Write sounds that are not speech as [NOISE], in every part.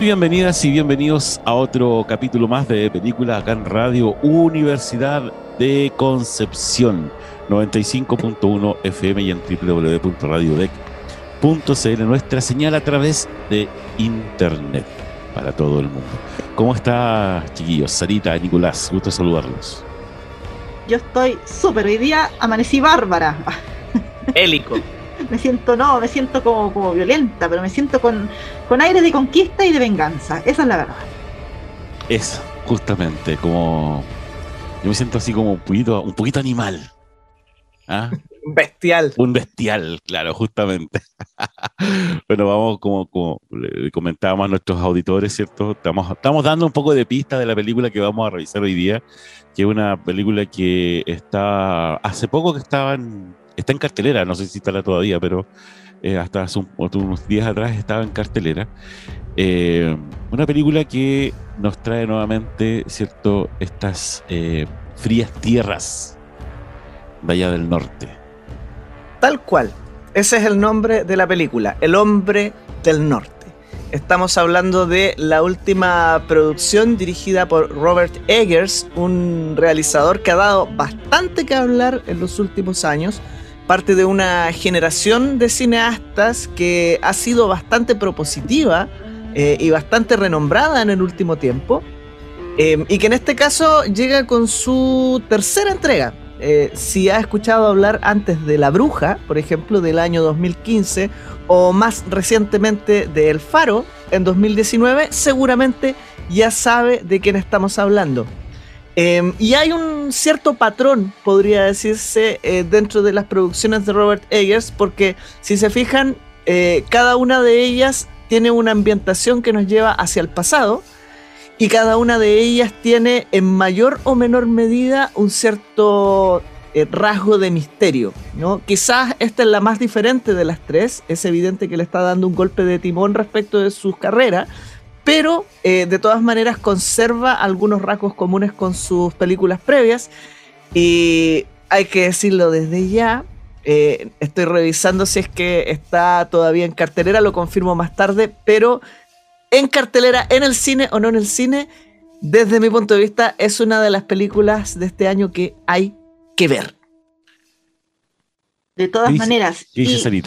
Muy bienvenidas y bienvenidos a otro capítulo más de película acá en Radio Universidad de Concepción 95.1 FM y en www.radiodec.cl nuestra señal a través de internet para todo el mundo. ¿Cómo está, chiquillos? Sarita, Nicolás, gusto saludarlos. Yo estoy súper, hoy día amanecí bárbara. Hélico me siento, no, me siento como, como violenta, pero me siento con, con aire de conquista y de venganza. Esa es la verdad. Es justamente como. Yo me siento así como un poquito, un poquito animal. ¿Ah? Bestial. Un bestial, claro, justamente. [LAUGHS] bueno, vamos, como, como comentábamos a nuestros auditores, ¿cierto? Estamos, estamos dando un poco de pista de la película que vamos a revisar hoy día, que es una película que está, hace poco que estaba en, está en cartelera, no sé si está todavía, pero eh, hasta hace unos días atrás estaba en cartelera. Eh, una película que nos trae nuevamente, ¿cierto?, estas eh, frías tierras de allá del norte. Tal cual. Ese es el nombre de la película, El hombre del norte. Estamos hablando de la última producción dirigida por Robert Eggers, un realizador que ha dado bastante que hablar en los últimos años parte de una generación de cineastas que ha sido bastante propositiva eh, y bastante renombrada en el último tiempo. Eh, y que en este caso llega con su tercera entrega. Eh, si ha escuchado hablar antes de La Bruja, por ejemplo, del año 2015, o más recientemente de El Faro, en 2019, seguramente ya sabe de quién estamos hablando. Em, y hay un cierto patrón, podría decirse, eh, dentro de las producciones de Robert Eggers, porque si se fijan, eh, cada una de ellas tiene una ambientación que nos lleva hacia el pasado y cada una de ellas tiene en mayor o menor medida un cierto eh, rasgo de misterio. ¿no? Quizás esta es la más diferente de las tres, es evidente que le está dando un golpe de timón respecto de sus carreras pero eh, de todas maneras conserva algunos rasgos comunes con sus películas previas. Y hay que decirlo desde ya. Eh, estoy revisando si es que está todavía en cartelera, lo confirmo más tarde, pero en cartelera, en el cine o no en el cine, desde mi punto de vista, es una de las películas de este año que hay que ver. De todas maneras. dice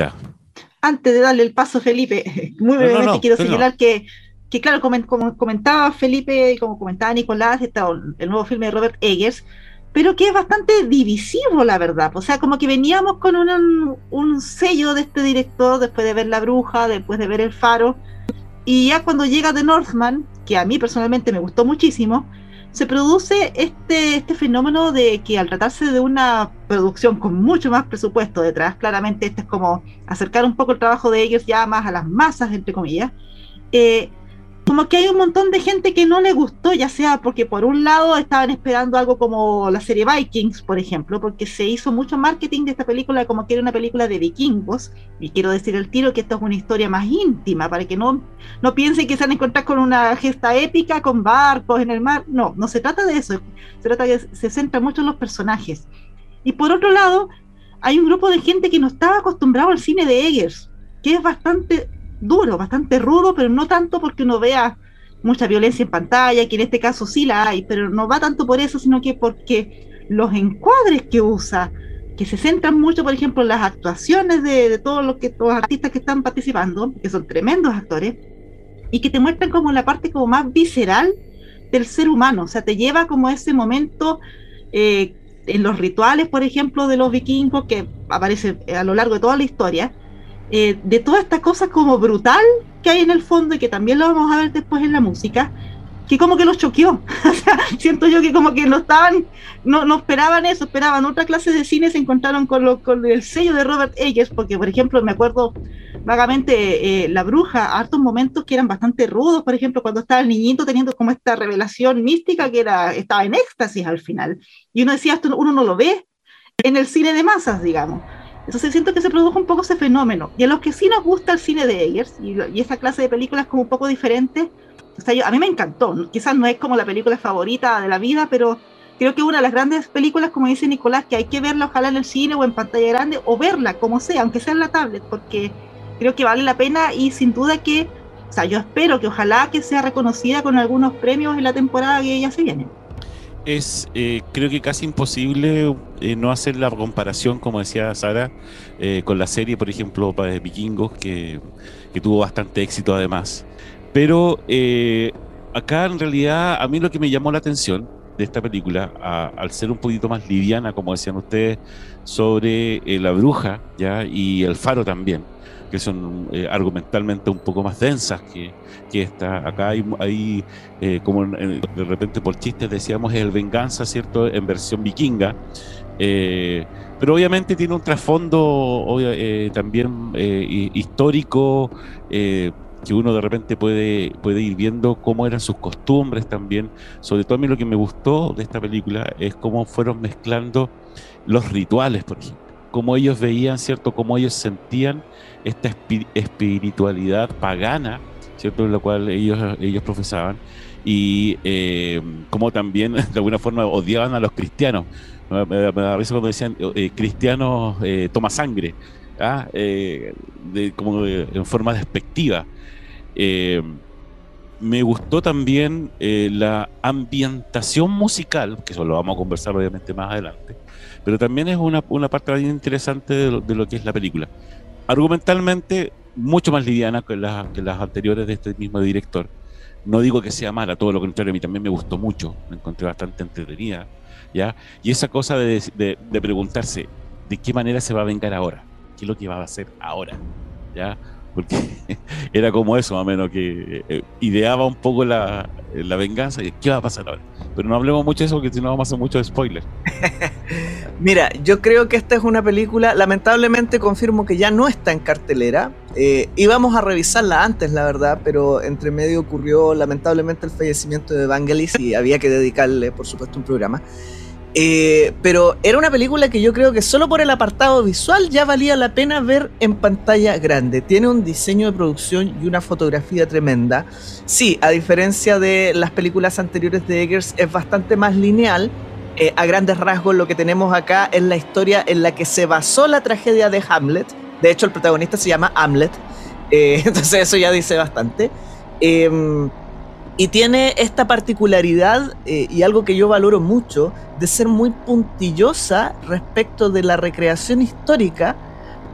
Antes de darle el paso, Felipe, [LAUGHS] muy brevemente quiero señalar que que claro, como, comentaba Felipe y como comentaba Nicolás, está el nuevo filme de Robert Eggers, pero que es bastante divisivo, la verdad. O sea, como que veníamos con un, un, sello de este director después de ver La Bruja, después de ver El Faro, y ya cuando llega The Northman, que a mí personalmente me gustó muchísimo, se produce este, este fenómeno de que al tratarse de una producción con mucho más presupuesto detrás, claramente este es como acercar un poco el trabajo de Eggers ya más a las masas, entre comillas, eh, como que hay un montón de gente que no le gustó, ya sea porque por un lado estaban esperando algo como la serie Vikings, por ejemplo, porque se hizo mucho marketing de esta película como que era una película de vikingos, y quiero decir el tiro que esto es una historia más íntima, para que no, no piensen que se van a encontrar con una gesta épica, con barcos en el mar, no, no se trata de eso, se trata que se centra mucho en los personajes. Y por otro lado, hay un grupo de gente que no estaba acostumbrado al cine de Eggers, que es bastante duro, bastante rudo, pero no tanto porque uno vea mucha violencia en pantalla, que en este caso sí la hay, pero no va tanto por eso, sino que porque los encuadres que usa, que se centran mucho, por ejemplo, en las actuaciones de, todos los, que, los artistas que están participando, que son tremendos actores, y que te muestran como la parte como más visceral del ser humano, o sea, te lleva como a ese momento eh, en los rituales, por ejemplo, de los vikingos, que aparece a lo largo de toda la historia, eh, de toda esta cosa como brutal que hay en el fondo y que también lo vamos a ver después en la música, que como que los choqueó. [LAUGHS] siento yo que como que no estaban, no, no esperaban eso, esperaban otra clase de cine, se encontraron con, lo, con el sello de Robert Eggers, porque por ejemplo me acuerdo vagamente eh, La Bruja, hartos momentos que eran bastante rudos, por ejemplo cuando estaba el niñito teniendo como esta revelación mística que era, estaba en éxtasis al final, y uno decía, esto uno no lo ve en el cine de masas, digamos. Entonces siento que se produjo un poco ese fenómeno. Y a los que sí nos gusta el cine de Eggers y, esa clase de películas como un poco diferentes, a mí me encantó. Quizás no es como la película favorita de la vida, pero creo que una de las grandes películas, como dice Nicolás, que hay que verla ojalá en el cine o en pantalla grande, o verla como sea, aunque sea en la tablet, porque creo que vale la pena y sin duda que, o sea, yo espero que ojalá que sea reconocida con algunos premios en la temporada que ya se viene. Es, eh, creo que casi imposible eh, no hacer la comparación, como decía Sara, eh, con la serie, por ejemplo, de Vikingos, que, que tuvo bastante éxito además. Pero eh, acá en realidad a mí lo que me llamó la atención de esta película, al ser un poquito más liviana, como decían ustedes, sobre la bruja ¿ya? y el faro también, que son eh, argumentalmente un poco más densas que, que esta. Acá hay, hay como de repente por chistes decíamos, el venganza, ¿cierto?, en versión vikinga. pero obviamente tiene un trasfondo también histórico, que uno de repente puede, puede ir viendo cómo eran sus costumbres también. Sobre todo a mí lo que me gustó de esta película es cómo fueron mezclando los rituales, por ejemplo. Cómo ellos veían, ¿cierto? Cómo ellos sentían esta espiritualidad pagana, ¿cierto? La cual ellos, ellos profesaban. Y eh, cómo también, [LAUGHS] de alguna forma, odiaban a los cristianos. Me, da risa cuando decían, eh, cristianos eh, toma sangre. ¿ah? Eh, de, como en forma despectiva. Eh, me gustó también eh, la ambientación musical, que eso lo vamos a conversar obviamente más adelante, pero también es una, una parte bien interesante de lo, que es la película. Argumentalmente, mucho más liviana que, que las anteriores de este mismo director. No digo que sea mala, todo lo contrario, a mí también me gustó mucho, me encontré bastante entretenida, ¿ya? Y esa cosa de, de, de preguntarse, ¿de qué manera se va a vengar ahora? ¿Qué es lo que va a hacer ahora? ¿Ya? Porque [LAUGHS] era como eso, más o menos, que eh, ideaba un poco la, la, venganza y qué va a pasar ahora. Pero no hablemos mucho de eso porque si no vamos a hacer mucho spoiler. [LAUGHS] Mira, yo creo que esta es una película, lamentablemente confirmo que ya no está en cartelera. Eh, íbamos a revisarla antes, la verdad, pero entre medio ocurrió lamentablemente el fallecimiento de Vangelis y había que dedicarle, por supuesto, un programa. Eh, pero era una película que yo creo que solo por el apartado visual ya valía la pena ver en pantalla grande. Tiene un diseño de producción y una fotografía tremenda. Sí, a diferencia de las películas anteriores de Eggers, es bastante más lineal. Eh, a grandes rasgos lo que tenemos acá es la historia en la que se basó la tragedia de Hamlet. De hecho, el protagonista se llama Hamlet. Eh, [LAUGHS] entonces eso ya dice bastante. Y tiene esta particularidad eh, y algo que yo valoro mucho de ser muy puntillosa respecto de la recreación histórica,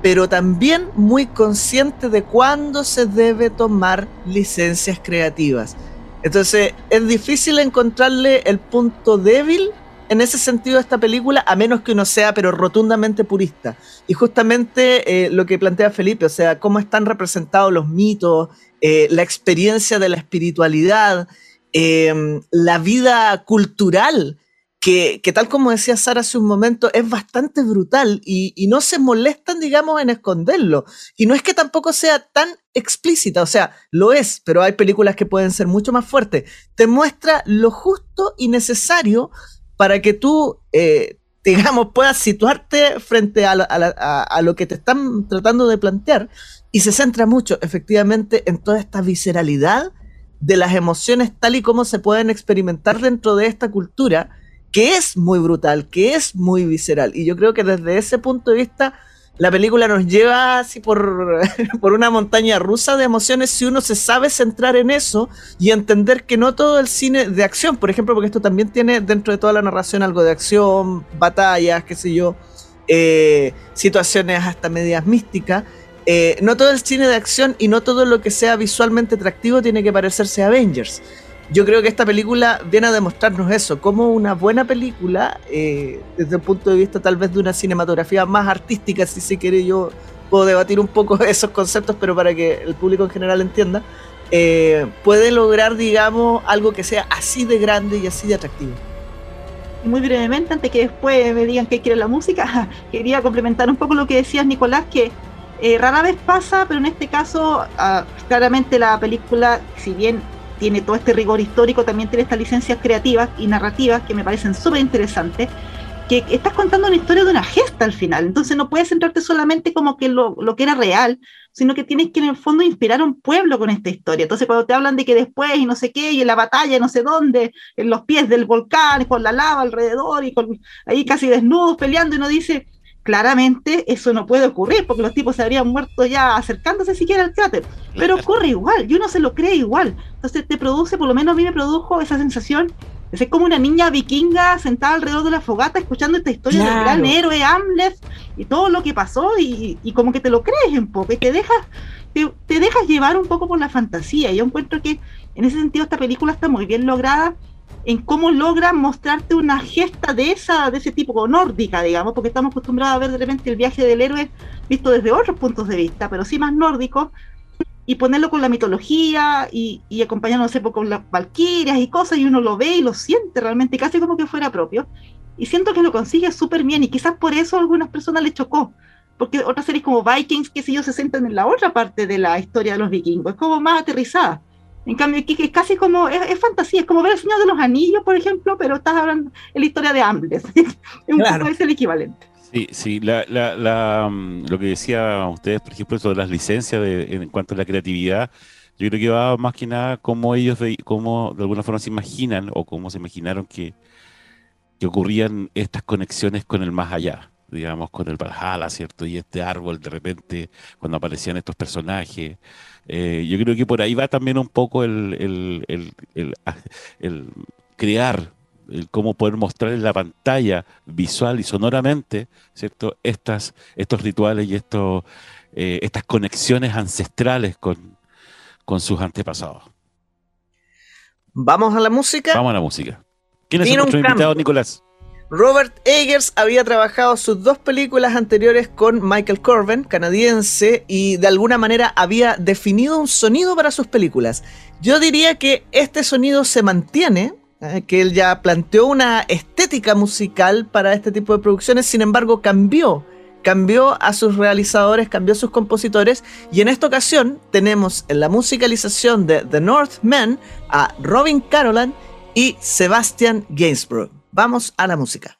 pero también muy consciente de cuándo se debe tomar licencias creativas. Entonces es difícil encontrarle el punto débil en ese sentido esta película, a menos que uno sea, pero rotundamente purista. Y justamente eh, lo que plantea Felipe, o sea, cómo están representados los mitos, eh, la experiencia de la espiritualidad, eh, la vida cultural, que, tal como decía Sara hace un momento, es bastante brutal y, y, no se molestan, digamos, en esconderlo. Y no es que tampoco sea tan explícita, o sea, lo es, pero hay películas que pueden ser mucho más fuertes. Te muestra lo justo y necesario para que tú, eh, [LAUGHS] digamos, puedas situarte frente a, a, lo que te están tratando de plantear y se centra mucho, efectivamente, en toda esta visceralidad de las emociones tal y como se pueden experimentar dentro de esta cultura, que es muy brutal, que es muy visceral. Y yo creo que desde ese punto de vista la película nos lleva así por, [LAUGHS] por una montaña rusa de emociones si uno se sabe centrar en eso y entender que no todo el cine de acción, por ejemplo, porque esto también tiene dentro de toda la narración algo de acción, batallas, qué sé yo, eh, situaciones hasta medias místicas. Eh, no todo el cine de acción y no todo lo que sea visualmente atractivo tiene que parecerse a Avengers yo creo que esta película viene a demostrarnos eso, como una buena película, eh, desde el punto de vista tal vez de una cinematografía más artística, si se quiere, yo puedo debatir un poco [LAUGHS] esos conceptos, pero para que el público en general entienda, eh, puede lograr, digamos, algo que sea así de grande y así de atractivo. Muy brevemente, antes que después me digan qué quiere la música, [LAUGHS] quería complementar un poco lo que decías, Nicolás, que eh, rara vez pasa, pero en este caso, ah, claramente la película, si bien tiene todo este rigor histórico, también tiene estas licencias creativas y narrativas que me parecen súper interesantes, que estás contando una historia de una gesta al final, entonces no puedes centrarte solamente como que lo, lo que era real, sino que tienes que en el fondo inspirar a un pueblo con esta historia. Entonces cuando te hablan de que después y no sé qué, y en la batalla no sé dónde, en los pies del volcán, con la lava alrededor y con ahí casi desnudos peleando, y uno dice, claramente eso no puede ocurrir porque los tipos se habrían muerto ya acercándose siquiera al cráter, pero [LAUGHS] ocurre igual y uno se lo cree igual. Entonces te produce, por lo menos a mí me produjo esa sensación de ser como una niña vikinga sentada alrededor de la fogata escuchando esta historia del gran héroe Amleth y todo lo que pasó y, como que te lo crees un poco y te dejas, te, te dejas llevar un poco por la fantasía. Yo encuentro que en ese sentido esta película está muy bien lograda en cómo logra mostrarte una gesta de esa de ese tipo nórdica, digamos, porque estamos acostumbrados a ver de repente el viaje del héroe visto desde otros puntos de vista, pero sí más nórdico, y ponerlo con la mitología y, y acompañándose con las valquirias y cosas, y uno lo ve y lo siente realmente, casi como que fuera propio. Y siento que lo consigue súper bien, y quizás por eso a algunas personas le chocó, porque otras series como Vikings, que si ellos se centran en la otra parte de la historia de los vikingos, es como más aterrizada. En cambio, aquí es casi como, es, fantasía, es como ver el Señor de los Anillos, por ejemplo, pero estás hablando en la historia de Ambles. [LAUGHS] es un poco es el equivalente. Sí, sí, la, la, mm, lo que decía ustedes, por ejemplo, sobre las licencias en cuanto a la creatividad, yo creo que va más que nada como ellos, cómo de alguna forma se imaginan o cómo se imaginaron que, que ocurrían estas conexiones con el más allá digamos, con el Valhalla, ¿cierto? Y este árbol, de repente, cuando aparecían estos personajes. Eh, yo creo que por ahí va también un poco el, el, el, ah, crear, el cómo poder mostrar en la pantalla, visual y sonoramente, ¿cierto? Estas, estos rituales y estos, eh, estas conexiones ancestrales con, con sus antepasados. ¿Vamos a la música? Vamos a la música. ¿Quién es nuestro invitado, Nicolás? Robert Eggers había trabajado sus dos películas anteriores con Michael Corben, canadiense, y de alguna manera había definido un sonido para sus películas. Yo diría que este sonido se mantiene, eh, que él ya planteó una estética musical para este tipo de producciones, sin embargo cambió. Cambió a sus realizadores, cambió a sus compositores y en esta ocasión tenemos en la musicalización de The Northmen a Robin Carolan y Sebastian Gainsborough. Vamos a la música.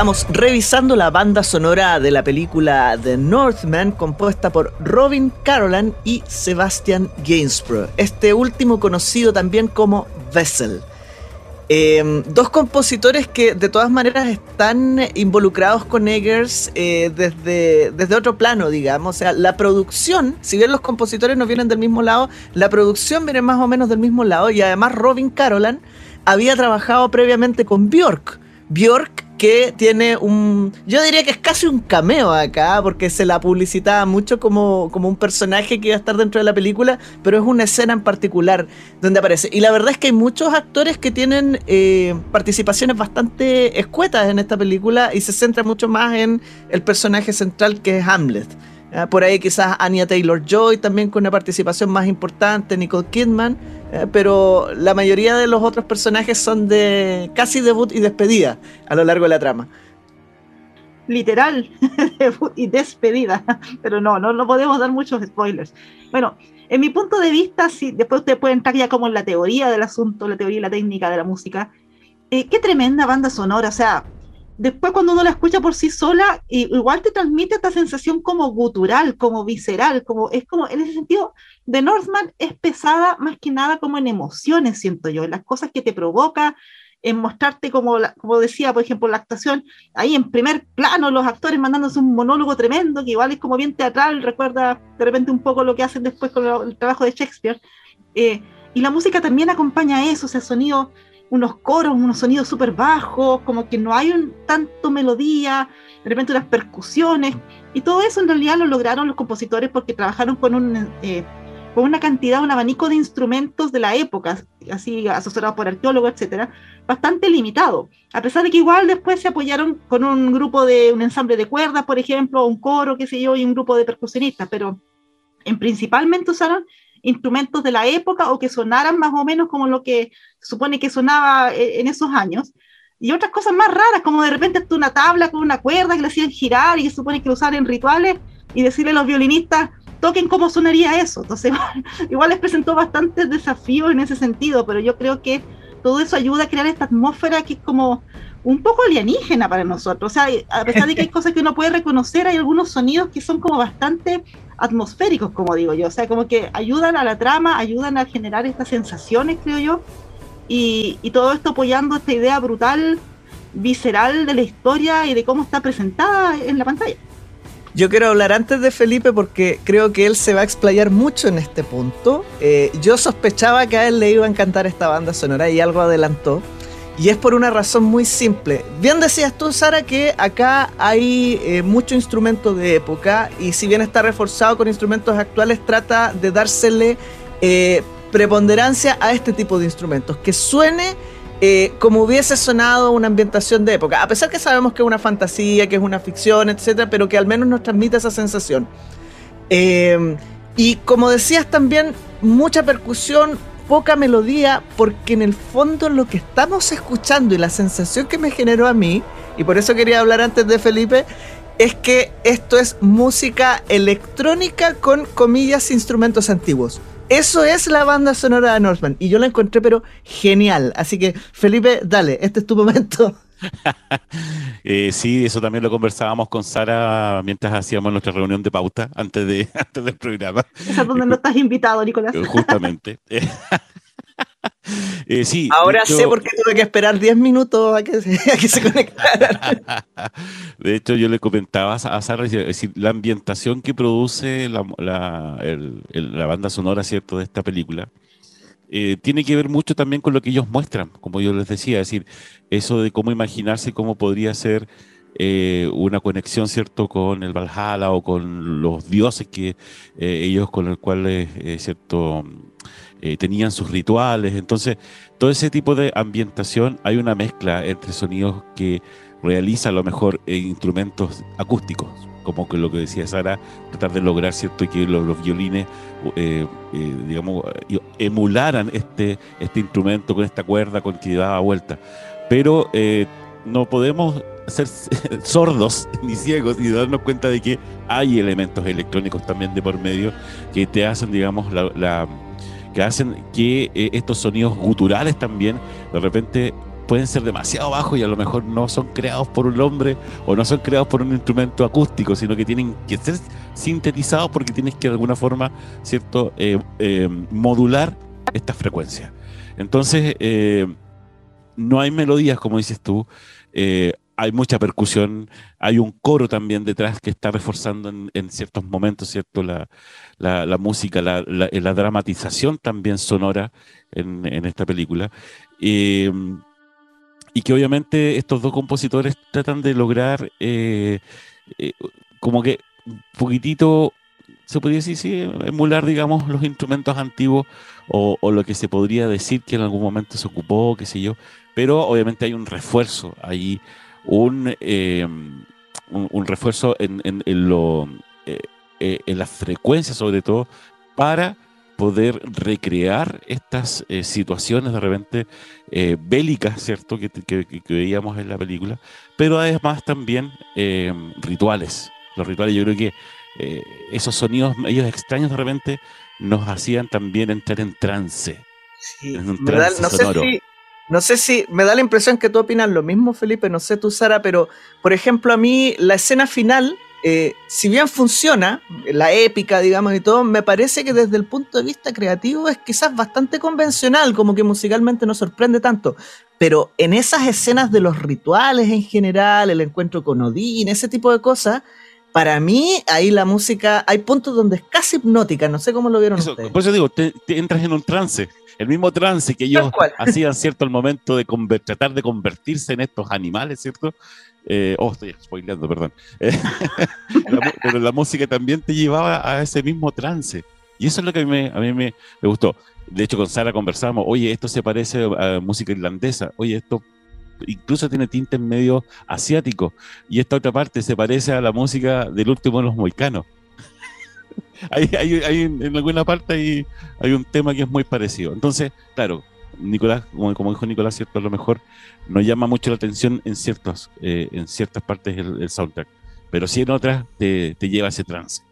Estamos revisando la banda sonora de la película The Northman compuesta por Robin Carolan y Sebastian Gainsborough, este último conocido también como Vessel. Em, dos compositores que de todas maneras están involucrados con Eggers eh, desde, desde otro plano, digamos. O sea, la producción, si bien los compositores no vienen del mismo lado, la producción viene más o menos del mismo lado y además Robin Carolan había trabajado previamente con Björk. Björk que tiene un. Yo diría que es casi un cameo acá, porque se la publicitaba mucho como, como un personaje que iba a estar dentro de la película, pero es una escena en particular donde aparece. Y la verdad es que hay muchos actores que tienen eh, participaciones bastante escuetas en esta película y se centra mucho más en el personaje central que es Hamlet. Ah, por ahí quizás Anya Taylor Joy también con una participación más importante, Nicole Kidman, eh, pero la mayoría de los otros personajes son de casi debut y despedida a lo largo de la trama. Literal, [LAUGHS] debut y despedida, [LAUGHS] pero no, no, no podemos dar muchos spoilers. Bueno, en mi punto de vista, si después usted puede entrar ya como en la teoría del asunto, la teoría y la técnica de la música, eh, qué tremenda banda sonora, o sea, después cuando uno la escucha por sí sola, igual te transmite esta sensación como gutural, como visceral, como es como en ese sentido, The Northman es pesada más que nada como en emociones, siento yo, en las cosas que te provoca, en mostrarte como, como decía, por ejemplo, la actuación, ahí en primer plano los actores mandándose un monólogo tremendo, que igual es como bien teatral, recuerda de repente un poco lo que hacen después con el trabajo de Shakespeare. Eh, y la música también acompaña eso, o sea, sonido unos coros, unos sonidos súper bajos, como que no hay un, tanto melodía, de repente unas percusiones, y todo eso en realidad lo lograron los compositores porque trabajaron con, un, eh, con una cantidad, un abanico de instrumentos de la época, así asesorados por arqueólogos, etcétera, bastante limitado, a pesar de que igual después se apoyaron con un grupo de, un ensamble de cuerdas, por ejemplo, un coro, qué sé yo, y un grupo de percusionistas, pero en principalmente usaron instrumentos de la época o que sonaran más o menos como lo que supone que sonaba eh, en esos años. Y otras cosas más raras, como de repente una tabla con una cuerda que le hacían girar y que supone que usar en rituales y decirle a los violinistas, toquen cómo sonaría eso. Entonces, [LAUGHS] igual les presentó bastantes desafíos en ese sentido, pero yo creo que todo eso ayuda a crear esta atmósfera que es como un poco alienígena para nosotros. O sea, a pesar de que hay [LAUGHS] cosas que uno puede reconocer, hay algunos sonidos que son como bastante atmosféricos, como digo yo. O sea, como que ayudan a la trama, ayudan a generar estas sensaciones, creo yo. Y, todo esto apoyando esta idea brutal, visceral de la historia y de cómo está presentada en la pantalla. Yo quiero hablar antes de Felipe porque creo que él se va a explayar mucho en este punto. Eh, yo sospechaba que a él le iba a encantar esta banda sonora y algo adelantó. Y es por una razón muy simple. Bien decías tú, Sara, que acá hay eh, mucho instrumento de época y si bien está reforzado con instrumentos actuales, trata de dársele eh, preponderancia a este tipo de instrumentos. Que suene eh, como hubiese sonado una ambientación de época. A pesar que sabemos que es una fantasía, que es una ficción, etcétera, pero que al menos nos transmite esa sensación. y como decías también, mucha percusión, poca melodía, porque en el fondo lo que estamos escuchando y la sensación que me generó a mí, y por eso quería hablar antes de Felipe, es que esto es música electrónica con comillas instrumentos antiguos. Eso es la banda sonora de Northman y yo la encontré pero genial. Así que Felipe, dale, este es tu momento. [LAUGHS] [LAUGHS] Eh, sí, eso también lo conversábamos con Sara mientras hacíamos nuestra reunión de pauta antes, de, [LAUGHS] antes del programa. Esa es donde no estás invitado, Nicolás. Eh, justamente. [LAUGHS] Eh, sí, Ahora sé por qué tuve que esperar 10 minutos a que, se, conectaran. De hecho, yo le comentaba a Sara, decir, la ambientación que produce la, la banda sonora, ¿cierto?, de esta película, eh, tiene que ver mucho también con lo que ellos muestran, como yo les decía, es decir, eso de cómo imaginarse cómo podría ser eh, una conexión, ¿cierto?, con el Valhalla o con los dioses que eh, ellos con el cual, ¿cierto?, tenían sus rituales. Entonces, todo ese tipo de ambientación, hay una mezcla entre sonidos que realiza a lo mejor instrumentos acústicos como que lo que decía Sara, tratar de lograr, ¿cierto?, que los, violines, eh, eh, digamos, emularan este, este instrumento con esta cuerda con que daba vuelta. Pero eh, no podemos ser [LAUGHS] sordos [LAUGHS] ni ciegos y darnos cuenta de que hay elementos electrónicos también de por medio que te hacen, digamos, la, que hacen que estos sonidos guturales también de repente pueden ser demasiado bajos y a lo mejor no son creados por un hombre o no son creados por un instrumento acústico, sino que tienen que ser sintetizados porque tienes que de alguna forma, ¿cierto?, eh, eh, modular estas frecuencias. Entonces, eh, no hay melodías, como dices tú, hay mucha percusión, hay un coro también detrás que está reforzando en, ciertos momentos, ¿cierto? La, la, música, la, la, dramatización también sonora en, esta película. Y que obviamente estos dos compositores tratan de lograr eh, eh, como que un poquitito, se podría decir, sí, emular, digamos, los instrumentos antiguos o, lo que se podría decir que en algún momento se ocupó, qué sé yo, pero obviamente hay un refuerzo ahí eh, un, un, refuerzo en, en, en lo, en la frecuencia sobre todo para poder recrear estas situaciones de repente bélicas, ¿cierto? Que, que, veíamos en la película, pero además también rituales. Los rituales yo creo que esos sonidos, ellos extraños de repente, nos hacían también entrar en trance. en un trance sonoro. No sé si me da la impresión que tú opinas lo mismo, Felipe, no sé tú, Sara, pero por ejemplo, a mí la escena final, eh, si bien funciona, la épica, digamos, y todo, me parece que desde el punto de vista creativo es quizás bastante convencional, como que musicalmente no sorprende tanto. Pero en esas escenas de los rituales en general, el encuentro con Odín, ese tipo de cosas, para mí, ahí la música, hay puntos donde es casi hipnótica, no sé cómo lo vieron ustedes. Por eso digo, te entras en un trance el mismo trance que ellos [LAUGHS] hacían, ¿cierto? Al momento de tratar de convertirse en estos animales, ¿cierto? Eh, oh, estoy spoileando, perdón. [LAUGHS] pero la música también te llevaba a ese mismo trance. Y eso es lo que a mí, me, a mí me, gustó. De hecho, con Sara conversamos, oye, esto se parece a música irlandesa, oye, esto incluso tiene tintes medio asiáticos, y esta otra parte se parece a la música del último de los moicanos [LAUGHS] hay, hay, en alguna parte hay, hay un tema que es muy parecido. Entonces, claro, Nicolás, como, dijo Nicolás, cierto, a lo mejor no llama mucho la atención en ciertas, eh, en ciertas partes el, soundtrack, pero sí en otras te, lleva a ese trance.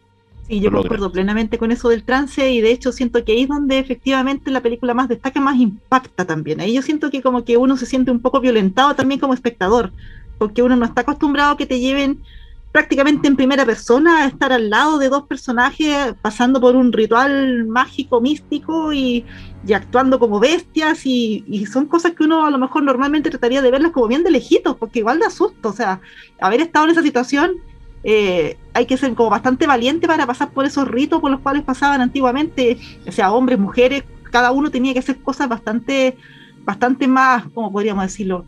Sí, yo concuerdo plenamente con eso del trance y de hecho siento que ahí es donde efectivamente la película más destaca, más impacta también. Ahí yo siento que como que uno se siente un poco violentado también como espectador, porque uno no está acostumbrado a que te lleven prácticamente en primera persona, estar al lado de dos personajes pasando por un ritual mágico, místico y, actuando como bestias y, son cosas que uno a lo mejor normalmente trataría de verlas como bien de lejitos, porque igual da susto, o sea, haber estado en esa situación eh, hay que ser como bastante valiente para pasar por esos ritos por los cuales pasaban antiguamente, o sea, hombres, mujeres, cada uno tenía que hacer cosas bastante, bastante más, como podríamos decirlo,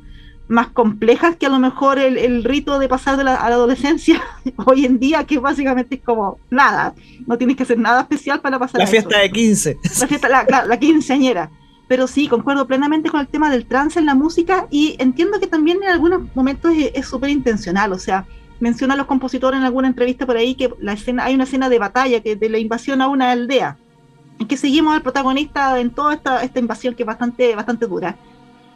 más complejas que a lo mejor el, rito de pasar de la, a la adolescencia [LAUGHS] hoy en día, que básicamente es como nada, no tienes que hacer nada especial para pasar. La fiesta de 15. La fiesta, la, la, quinceañera. Pero sí, concuerdo plenamente con el tema del trance en la música y entiendo que también en algunos momentos es súper intencional, o sea, menciona a los compositores en alguna entrevista por ahí que la escena, hay una escena de batalla que de la invasión a una aldea, en que seguimos al protagonista en toda esta, esta invasión que es bastante, bastante dura.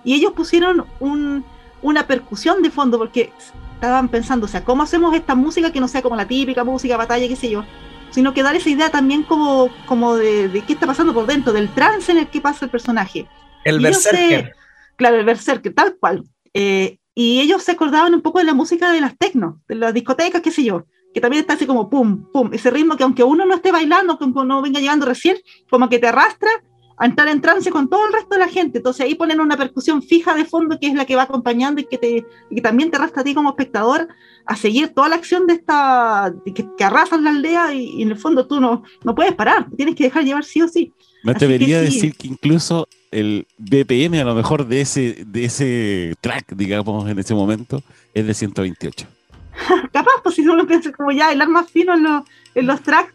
Y ellos pusieron un, una percusión de fondo, porque estaban pensando, o sea, ¿cómo hacemos esta música que no sea como la típica música, batalla, qué sé yo? Sino que dar esa idea también como, como de, qué está pasando por dentro, del trance en el que pasa el personaje. El berserker. claro, el berserker, tal cual. Eh, y ellos se acordaban un poco de la música de las tecno, de las discotecas, qué sé yo, que también está así como pum, pum, ese ritmo que aunque uno no esté bailando, que no venga llegando recién, como que te arrastra a entrar en trance con todo el resto de la gente. Entonces ahí ponen una percusión fija de fondo que es la que va acompañando y que, te, y que también te arrastra a ti como espectador a seguir toda la acción de esta, que, que arrasan la aldea y, en el fondo tú no, no puedes parar, tienes que dejar llevar sí o sí. Me atrevería a decir que incluso el BPM a lo mejor de ese, de ese track, digamos, en ese momento, es de 128. [LAUGHS] Capaz, pues si uno piensa como ya el más fino en los, en los tracks,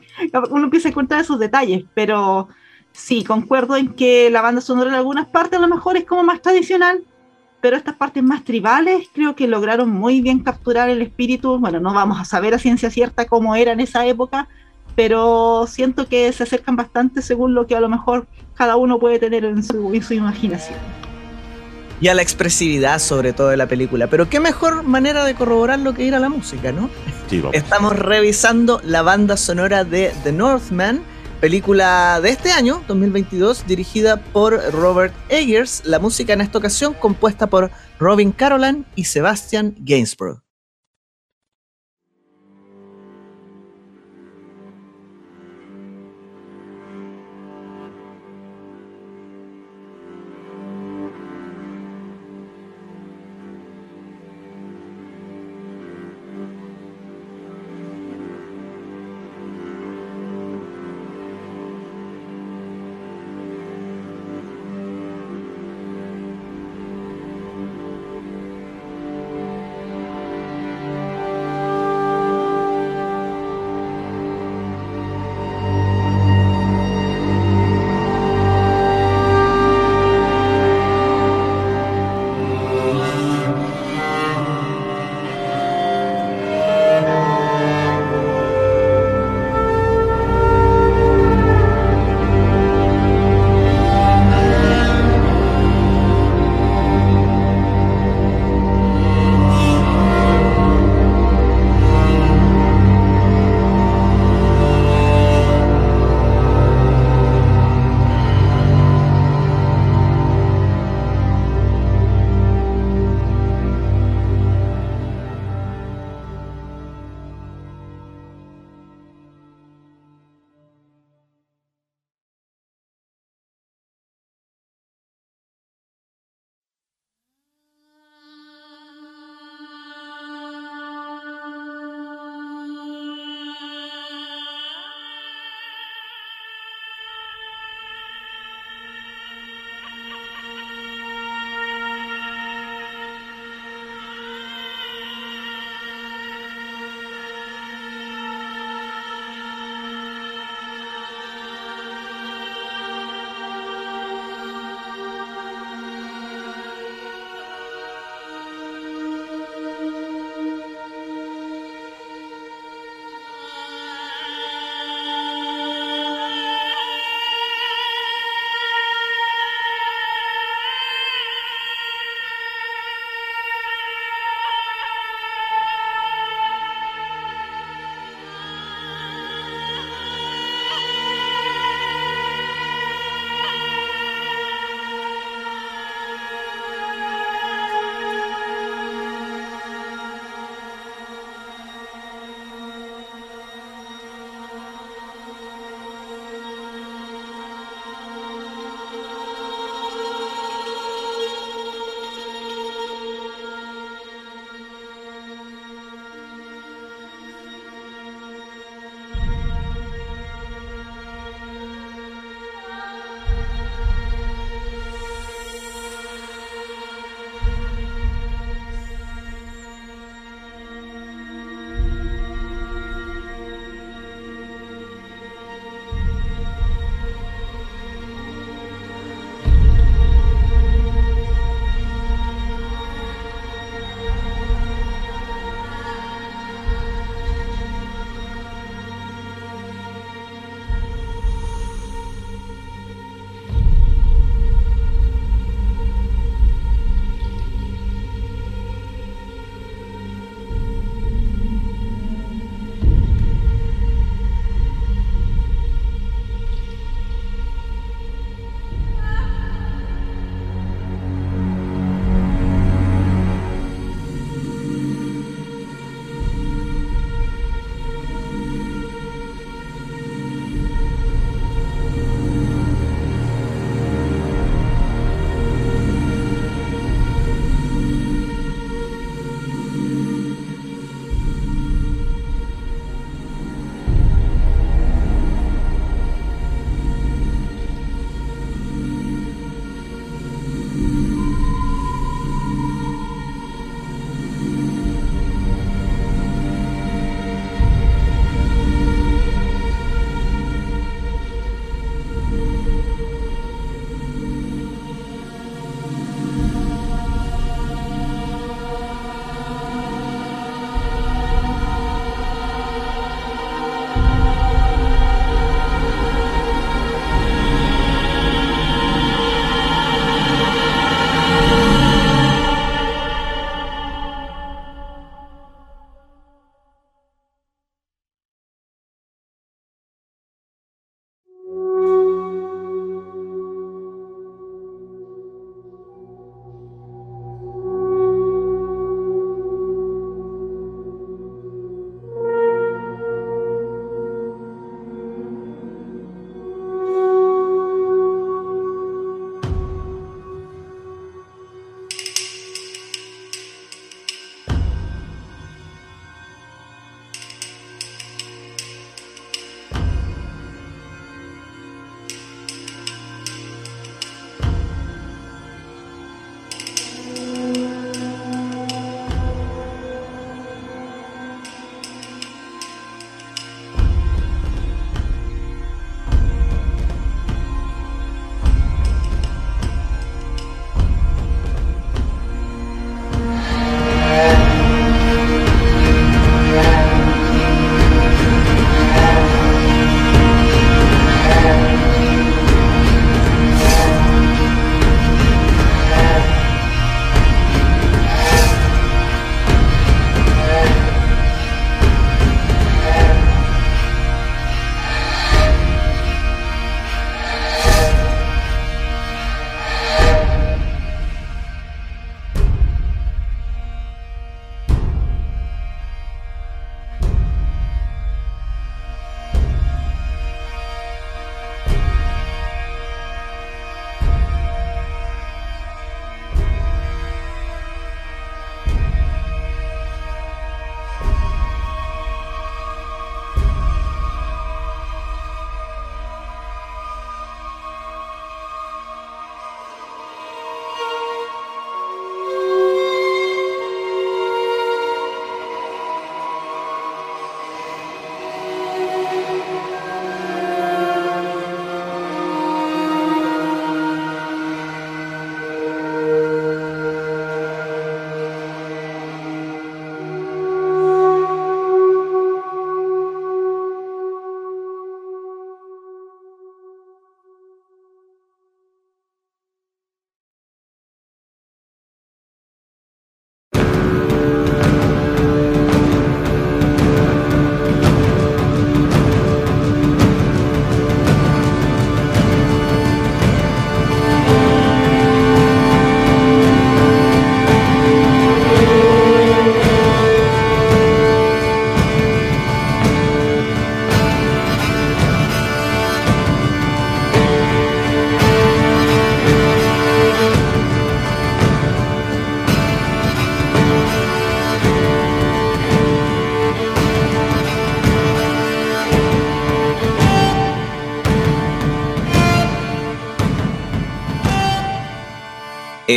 uno empieza a encontrar esos detalles, pero sí, concuerdo en que la banda sonora en algunas partes a lo mejor es como más tradicional, pero estas partes más tribales creo que lograron muy bien capturar el espíritu. Bueno, no vamos a saber a ciencia cierta cómo era en esa época, pero siento que se acercan bastante según lo que a lo mejor cada uno puede tener en su, en su imaginación. Y a la expresividad sobre todo de la película. Pero qué mejor manera de corroborar lo que ir a la música, ¿no? Estamos revisando la banda sonora de The Northman Película de este año, 2022, dirigida por Robert Eggers, la música en esta ocasión compuesta por Robin Carolan y Sebastian Gainsborough.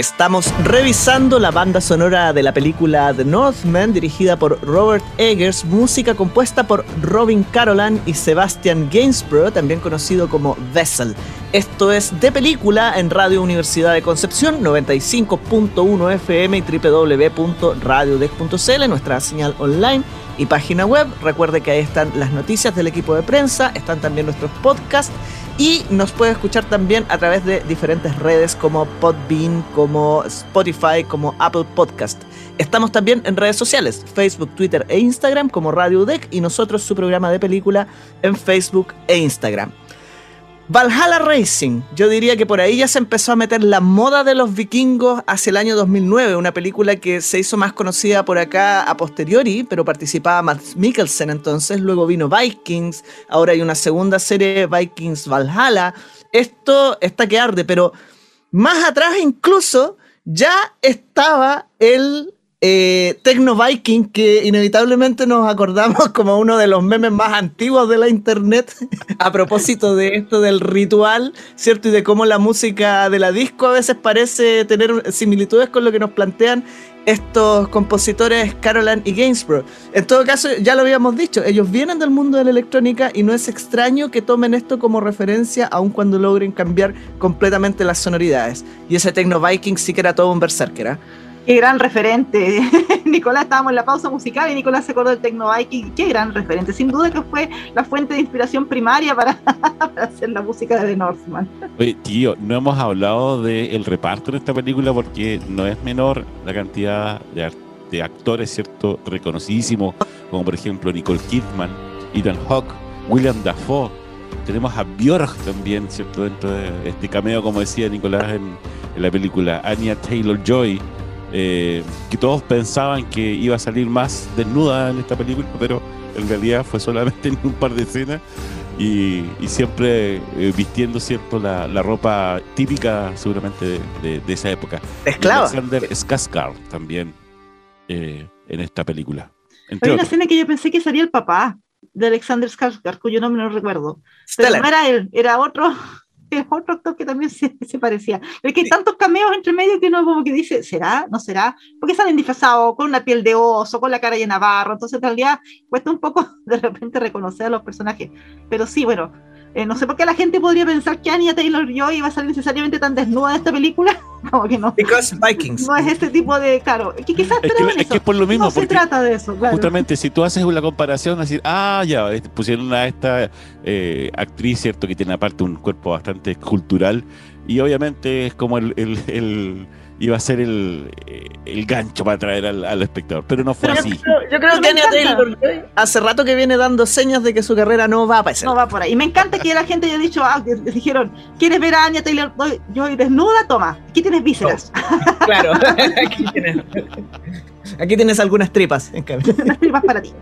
Estamos revisando la banda sonora de la película The Northman, dirigida por Robert Eggers, música compuesta por Robin Carolan y Sebastian Gainsborough, también conocido como Vessel. Esto es de película en Radio Universidad de Concepción, 95.1 FM y www.radiodec.cl, nuestra señal online y página web. Recuerde que ahí están las noticias del equipo de prensa, están también nuestros podcasts y nos puede escuchar también a través de diferentes redes como Podbean, como Spotify, como Apple Podcast. Estamos también en redes sociales, Facebook, Twitter e Instagram como Radio Deck y nosotros su programa de película en Facebook e Instagram. Valhalla Racing, yo diría que por ahí ya se empezó a meter la moda de los vikingos hacia el año 2009, una película que se hizo más conocida por acá a posteriori, pero participaba Matt Mikkelsen entonces, luego vino Vikings, ahora hay una segunda serie Vikings Valhalla, esto está que arde, pero más atrás incluso ya estaba el eh, Tecno Viking, que inevitablemente nos acordamos [LAUGHS] como uno de los memes más antiguos de la internet, [LAUGHS] a propósito de esto del ritual, ¿cierto? Y de cómo la música de la disco a veces parece tener similitudes con lo que nos plantean estos compositores Carolan y Gainsborough. En todo caso, ya lo habíamos dicho, ellos vienen del mundo de la electrónica y no es extraño que tomen esto como referencia, aun cuando logren cambiar completamente las sonoridades. Y ese Tecno Viking sí que era todo un berserker, ¿eh? Qué gran referente. [LAUGHS] Nicolás, estábamos en la pausa musical y Nicolás se acordó del Tecno Qué gran referente. Sin duda que fue la fuente de inspiración primaria para, [LAUGHS] hacer la música de The Northman. Oye, tío, no hemos hablado del reparto en esta película porque no es menor la cantidad de, actores, ¿cierto? Reconocidísimos, como por ejemplo Nicole Kidman, Ethan Hawke, William Dafoe. Tenemos a Björk también, ¿cierto? Dentro de este cameo, como decía Nicolás en, la película. Anya Taylor-Joy eh, que todos pensaban que iba a salir más desnuda en esta película, pero en realidad fue solamente [LAUGHS] en un par de escenas y, siempre eh, vistiendo cierto la, ropa típica seguramente de, esa época. Esclava. Alexander Skarsgård también eh, en esta película. Hay una escena que yo pensé que sería el papá de Alexander Skarsgård, cuyo nombre no recuerdo. Pero no era él, era otro es otro actor que también se, se parecía. Es que hay tantos cameos entre medio que uno como que dice, ¿será? ¿No será? Porque salen disfrazados con una piel de oso, con la cara de Navarro, entonces en realidad cuesta un poco [LAUGHS] de repente reconocer a los personajes. Pero sí, bueno, eh, no sé por qué la gente podría pensar que Anya Taylor Joy iba a ser necesariamente tan desnuda en esta película. [LAUGHS] Como que no. Because Vikings. No es este tipo de. Claro, que quizás es que, es que por lo mismo. No se trata de eso, claro. Justamente, si tú haces una comparación, decir, ah, ya, pusieron a esta eh, actriz, ¿cierto? Que tiene aparte un cuerpo bastante cultural. Y obviamente es como el iba a ser el, el gancho para atraer al, espectador, pero no fue así. Yo creo, que Anya Taylor hace rato que viene dando señas de que su carrera no va a pasar. No va por ahí. Y me encanta que la gente haya dicho, ah, les dijeron, ¿quieres ver a Anya Taylor Joy desnuda? Toma, aquí tienes vísceras. claro, [LAUGHS] [LAUGHS] aquí tienes, aquí tienes algunas tripas, en cambio. Unas tripas para ti.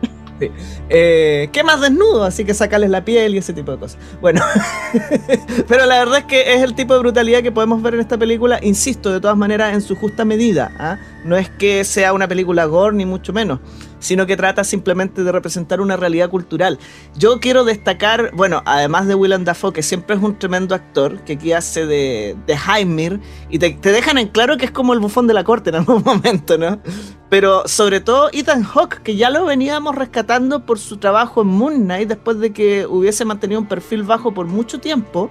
Eh, ¿Qué más desnudo? Así que sacarles la piel y ese tipo de cosas. Bueno, [LAUGHS] pero la verdad es que es el tipo de brutalidad que podemos ver en esta película, insisto, de todas maneras, en su justa medida. ¿ah? No es que sea una película gore, ni mucho menos sino que trata simplemente de representar una realidad cultural. Yo quiero destacar, bueno, además de Willem Dafoe, que siempre es un tremendo actor, que aquí hace de, de Heimir, y te, dejan en claro que es como el bufón de la corte en algún [LAUGHS] momento, ¿no? Pero sobre todo Ethan Hawke, que ya lo veníamos rescatando por su trabajo en Moon Knight, después de que hubiese mantenido un perfil bajo por mucho tiempo.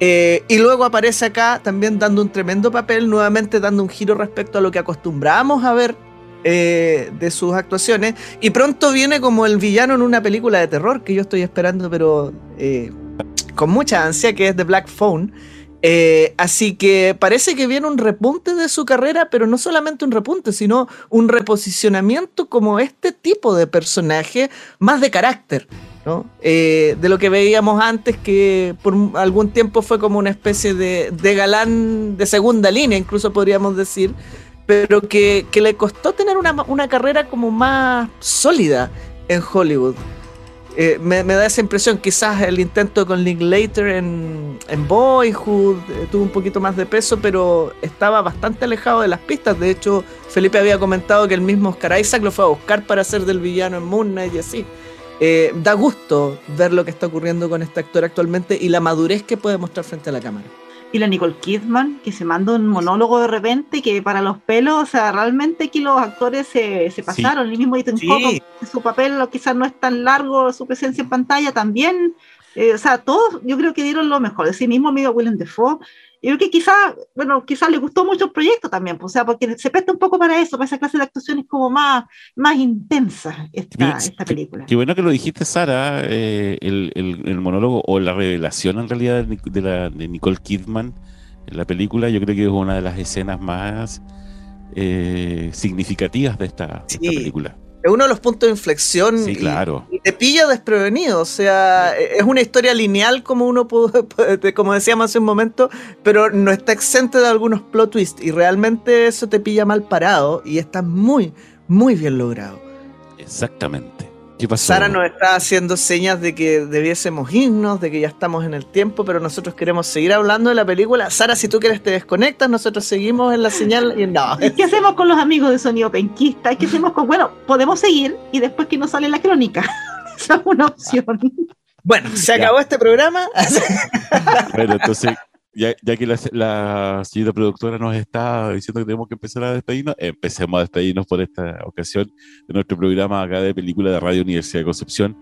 Eh, y luego aparece acá también dando un tremendo papel, nuevamente dando un giro respecto a lo que acostumbrábamos a ver eh, de sus actuaciones. Y pronto viene como el villano en una película de terror que yo estoy esperando, pero eh, con mucha ansia, que es The Black Phone. Así que parece que viene un repunte de su carrera, pero no solamente un repunte, sino un reposicionamiento como este tipo de personaje más de carácter. De lo que veíamos antes, que por algún tiempo fue como una especie de, galán de segunda línea, incluso podríamos decir, pero que, le costó tener una, carrera como más sólida en Hollywood. Eh, me, da esa impresión, quizás el intento con Linklater en, en Boyhood eh, tuvo un poquito más de peso, pero estaba bastante alejado de las pistas. De hecho, Felipe había comentado que el mismo Oscar Isaac lo fue a buscar para hacer del villano en Moon Knight y así. Eh, da gusto ver lo que está ocurriendo con este actor actualmente y la madurez que puede mostrar frente a la cámara. y la Nicole Kidman, que se manda un monólogo de repente, que para los pelos, o sea, realmente aquí los actores se, se pasaron. El mismo Ethan sí. su papel quizás no es tan largo, su presencia en pantalla también. Eh, o sea, todos yo creo que dieron lo mejor de sí mismo, amigo Willem Dafoe. Y creo que quizás, bueno, quizás le gustó mucho el proyecto también, pues, o sea, porque se presta un poco para eso, para esa clase de actuaciones como más, más intensa esta, esta película. Qué, bueno que lo dijiste, Sara, eh, el, el, monólogo o la revelación en realidad de, la, de Nicole Kidman en la película, yo creo que es una de las escenas más eh, significativas de esta, de esta película es uno de los puntos de inflexión sí, claro. y, te pilla desprevenido. O sea, es una historia lineal como uno pudo, [LAUGHS] como decíamos hace un momento, pero no está exento de algunos plot twists y realmente eso te pilla mal parado y está muy, muy bien logrado. Exactamente. Sara nos está haciendo señas de que debiésemos irnos, de que ya estamos en el tiempo, pero nosotros queremos seguir hablando de la película. Sara, si tú quieres te desconectas, nosotros seguimos en la señal y no. ¿Qué hacemos con los amigos de Sonido Penquista? ¿Qué hacemos con.? Bueno, podemos seguir y después que nos sale la crónica. [LAUGHS] Esa es una opción. Bueno, se acabó este programa. bueno, entonces ya, que la, señora productora nos está diciendo que tenemos que empezar a despedirnos, empecemos a despedirnos por esta ocasión de nuestro programa acá de película de Radio Universidad de Concepción,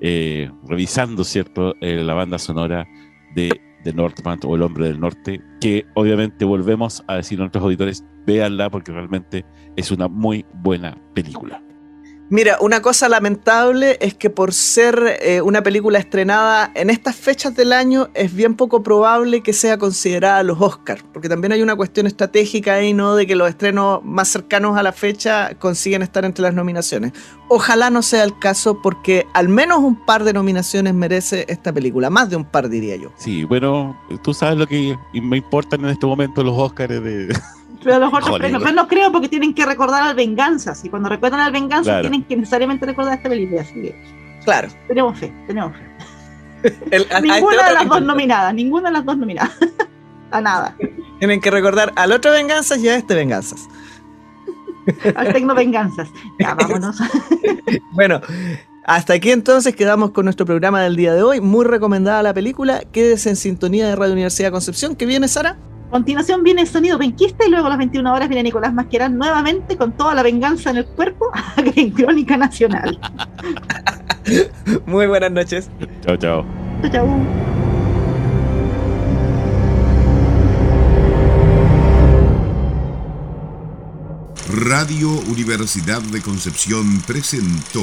eh, revisando, ¿cierto?, eh, la banda sonora de The Northman o El Hombre del Norte, que obviamente volvemos a decir a nuestros auditores, véanla porque realmente es una muy buena película. Mira, una cosa lamentable es que por ser eh, una película estrenada en estas fechas del año, es bien poco probable que sea considerada los Oscars, porque también hay una cuestión estratégica ahí, ¿no? De que los estrenos más cercanos a la fecha consiguen estar entre las nominaciones. Ojalá no sea el caso, porque al menos un par de nominaciones merece esta película, más de un par diría yo. Sí, bueno, tú sabes lo que me importan en este momento los Oscars de... Pero los otros premios, no creo porque tienen que recordar al Venganzas. Y cuando recuerdan al Venganza tienen que necesariamente recordar esta película. Así que, claro. Tenemos fe, tenemos fe. [LAUGHS] ninguna de las dos nominadas, ninguna de las [LAUGHS] dos nominadas. a nada. Tienen que recordar al otro Venganzas y a este Venganzas. al Tecno Venganzas. Ya, [LAUGHS] vámonos. bueno. Hasta aquí entonces quedamos con nuestro programa del día de hoy. Muy recomendada la película. Quédese en sintonía de Radio Universidad de Concepción. ¿Qué viene, Sara? Continuación viene el sonido penquista y luego a las 21 horas viene Nicolás Masquerán nuevamente con toda la venganza en el cuerpo [LAUGHS] en Crónica Nacional. Muy buenas noches. Chao, chao. Chao, chao. Radio Universidad de Concepción presentó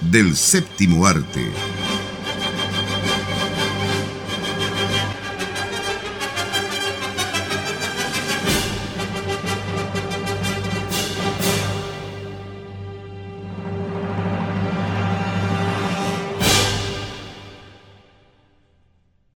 del séptimo arte.